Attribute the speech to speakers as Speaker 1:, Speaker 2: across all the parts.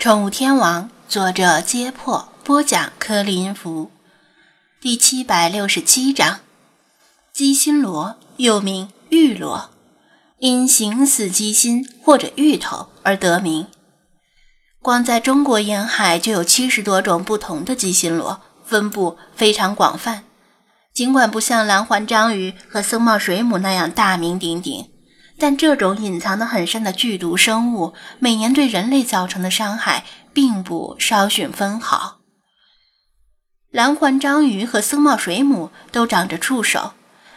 Speaker 1: 宠物天王，作者：揭破，播讲：柯林福，第七百六十七章：鸡心螺，又名玉螺，因形似鸡心或者芋头而得名。光在中国沿海就有七十多种不同的鸡心螺，分布非常广泛。尽管不像蓝环章鱼和僧帽水母那样大名鼎鼎。但这种隐藏得很深的剧毒生物，每年对人类造成的伤害并不稍逊分毫。蓝环章鱼和僧帽水母都长着触手，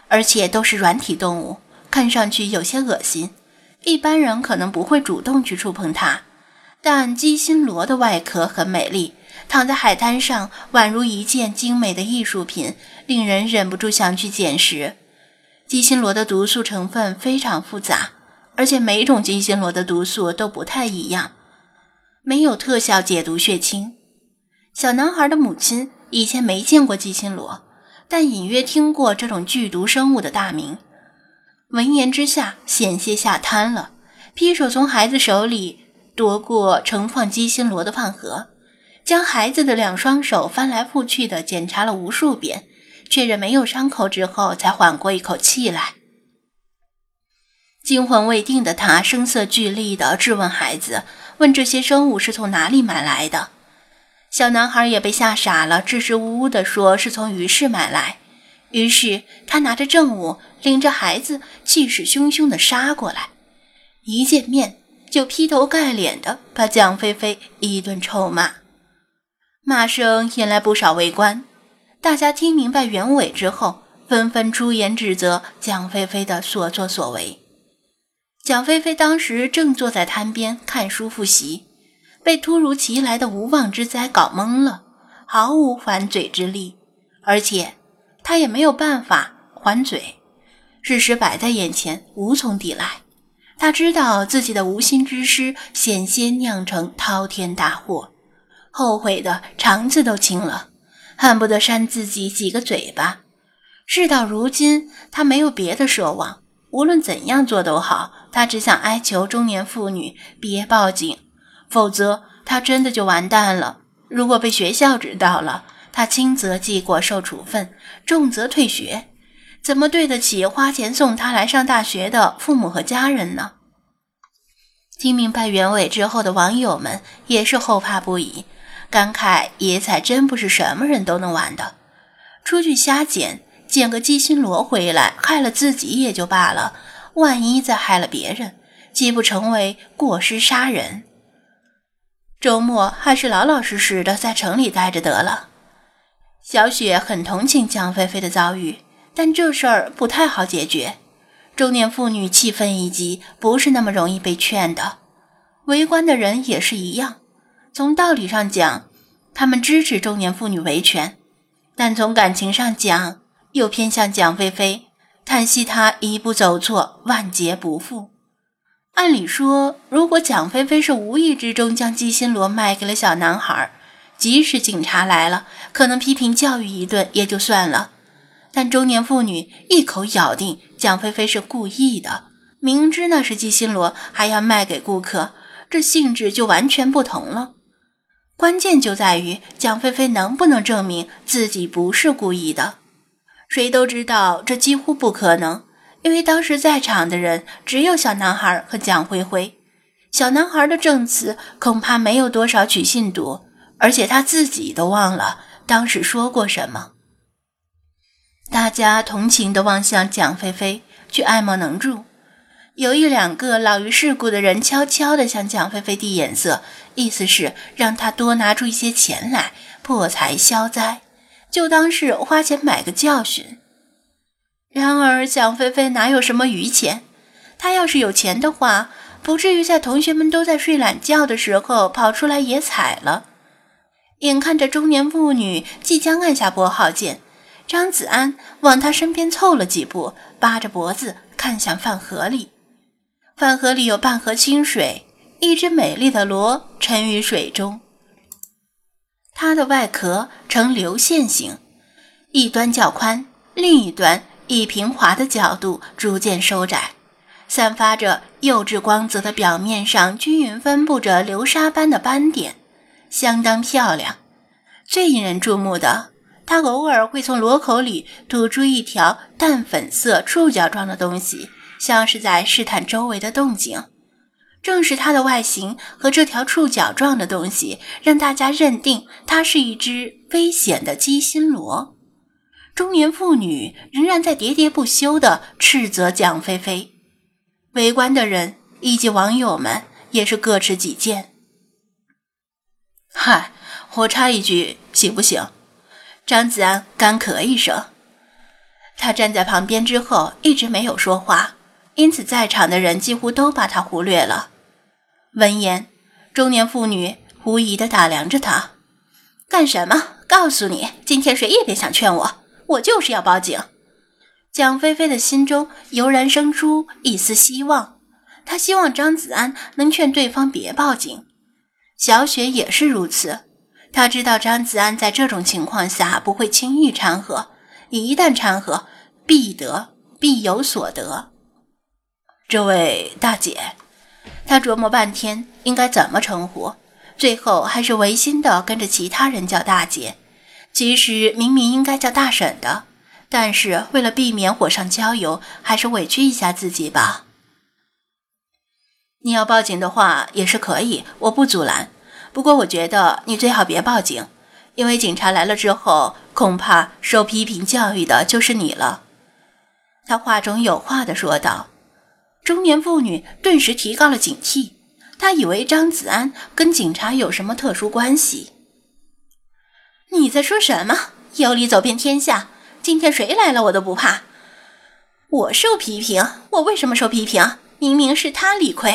Speaker 1: 而且都是软体动物，看上去有些恶心。一般人可能不会主动去触碰它，但鸡心螺的外壳很美丽，躺在海滩上宛如一件精美的艺术品，令人忍不住想去捡拾。鸡心螺的毒素成分非常复杂，而且每种鸡心螺的毒素都不太一样，没有特效解毒血清。小男孩的母亲以前没见过鸡心螺，但隐约听过这种剧毒生物的大名，闻言之下险些吓瘫了，劈手从孩子手里夺过盛放鸡心螺的饭盒，将孩子的两双手翻来覆去的检查了无数遍。确认没有伤口之后，才缓过一口气来。惊魂未定的他声色俱厉地质问孩子：“问这些生物是从哪里买来的？”小男孩也被吓傻了，支支吾吾地说：“是从鱼市买来。”于是他拿着证物，领着孩子气势汹汹地杀过来。一见面就劈头盖脸地把蒋菲菲一顿臭骂，骂声引来不少围观。大家听明白原委之后，纷纷出言指责蒋菲菲的所作所为。蒋菲菲当时正坐在滩边看书复习，被突如其来的无妄之灾搞懵了，毫无还嘴之力，而且他也没有办法还嘴。事实摆在眼前，无从抵赖。他知道自己的无心之失险些酿成滔天大祸，后悔的肠子都青了。恨不得扇自己几个嘴巴。事到如今，他没有别的奢望，无论怎样做都好。他只想哀求中年妇女别报警，否则他真的就完蛋了。如果被学校知道了，他轻则记过受处分，重则退学，怎么对得起花钱送他来上大学的父母和家人呢？听明白原委之后的网友们也是后怕不已。感慨野采真不是什么人都能玩的，出去瞎捡，捡个鸡心螺回来，害了自己也就罢了，万一再害了别人，岂不成为过失杀人？周末还是老老实实的在城里待着得了。小雪很同情江菲菲的遭遇，但这事儿不太好解决。中年妇女气愤一激，不是那么容易被劝的。围观的人也是一样。从道理上讲，他们支持中年妇女维权，但从感情上讲，又偏向蒋菲菲，叹息她一步走错，万劫不复。按理说，如果蒋菲菲是无意之中将鸡心螺卖给了小男孩，即使警察来了，可能批评教育一顿也就算了。但中年妇女一口咬定蒋菲菲是故意的，明知那是鸡心螺，还要卖给顾客，这性质就完全不同了。关键就在于蒋菲菲能不能证明自己不是故意的。谁都知道这几乎不可能，因为当时在场的人只有小男孩和蒋灰灰。小男孩的证词恐怕没有多少取信度，而且他自己都忘了当时说过什么。大家同情地望向蒋菲菲，却爱莫能助。有一两个老于世故的人悄悄地向蒋菲菲递眼色，意思是让她多拿出一些钱来破财消灾，就当是花钱买个教训。然而蒋菲菲哪有什么余钱？她要是有钱的话，不至于在同学们都在睡懒觉的时候跑出来野采了。眼看着中年妇女即将按下拨号键，张子安往她身边凑了几步，扒着脖子看向饭盒里。饭盒里有半盒清水，一只美丽的螺沉于水中。它的外壳呈流线型，一端较宽，另一端以平滑的角度逐渐收窄，散发着釉质光泽的表面上均匀分布着流沙般的斑点，相当漂亮。最引人注目的，它偶尔会从螺口里吐出一条淡粉色触角状的东西，像是在试探周围的动静。正是它的外形和这条触角状的东西，让大家认定它是一只危险的鸡心螺。中年妇女仍然在喋喋不休地斥责蒋菲菲，围观的人以及网友们也是各持己见。嗨，我插一句，行不行？张子安干咳一声，他站在旁边之后一直没有说话，因此在场的人几乎都把他忽略了。闻言，中年妇女狐疑地打量着他：“干什么？告诉你，今天谁也别想劝我，我就是要报警。”蒋菲菲的心中油然生出一丝希望，她希望张子安能劝对方别报警。小雪也是如此，她知道张子安在这种情况下不会轻易掺和，一旦掺和，必得必有所得。这位大姐。她琢磨半天应该怎么称呼，最后还是违心的跟着其他人叫大姐。其实明明应该叫大婶的，但是为了避免火上浇油，还是委屈一下自己吧。你要报警的话也是可以，我不阻拦。不过我觉得你最好别报警，因为警察来了之后，恐怕受批评教育的就是你了。他话中有话的说道。中年妇女顿时提高了警惕，她以为张子安跟警察有什么特殊关系。你在说什么？有理走遍天下，今天谁来了我都不怕。我受批评？我为什么受批评？明明是他理亏。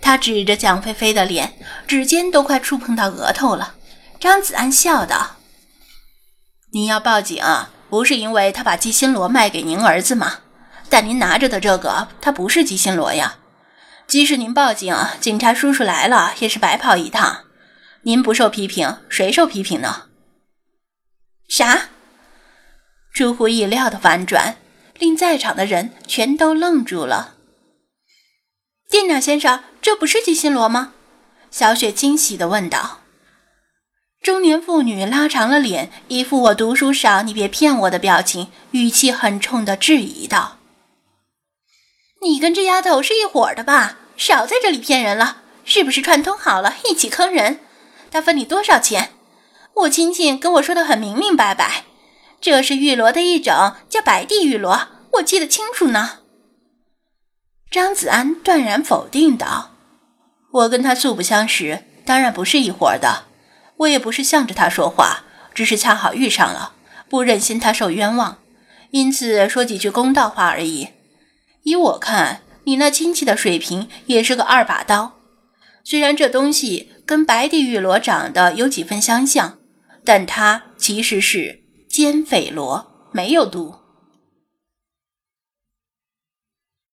Speaker 1: 他指着蒋菲菲的脸，指尖都快触碰到额头了。张子安笑道：“你要报警，不是因为他把鸡心螺卖给您儿子吗？”但您拿着的这个，它不是鸡心螺呀。即使您报警，警察叔叔来了也是白跑一趟。您不受批评，谁受批评呢？啥？出乎意料的反转，令在场的人全都愣住了。店长先生，这不是鸡心螺吗？小雪惊喜地问道。中年妇女拉长了脸，一副我读书少，你别骗我的表情，语气很冲地质疑道。你跟这丫头是一伙的吧？少在这里骗人了，是不是串通好了一起坑人？他分你多少钱？我亲戚跟我说的很明明白白，这是玉螺的一种，叫白地玉螺，我记得清楚呢。张子安断然否定道：“我跟他素不相识，当然不是一伙的。我也不是向着他说话，只是恰好遇上了，不忍心他受冤枉，因此说几句公道话而已。”依我看，你那亲戚的水平也是个二把刀。虽然这东西跟白帝玉螺长得有几分相像，但它其实是尖匪螺，没有毒。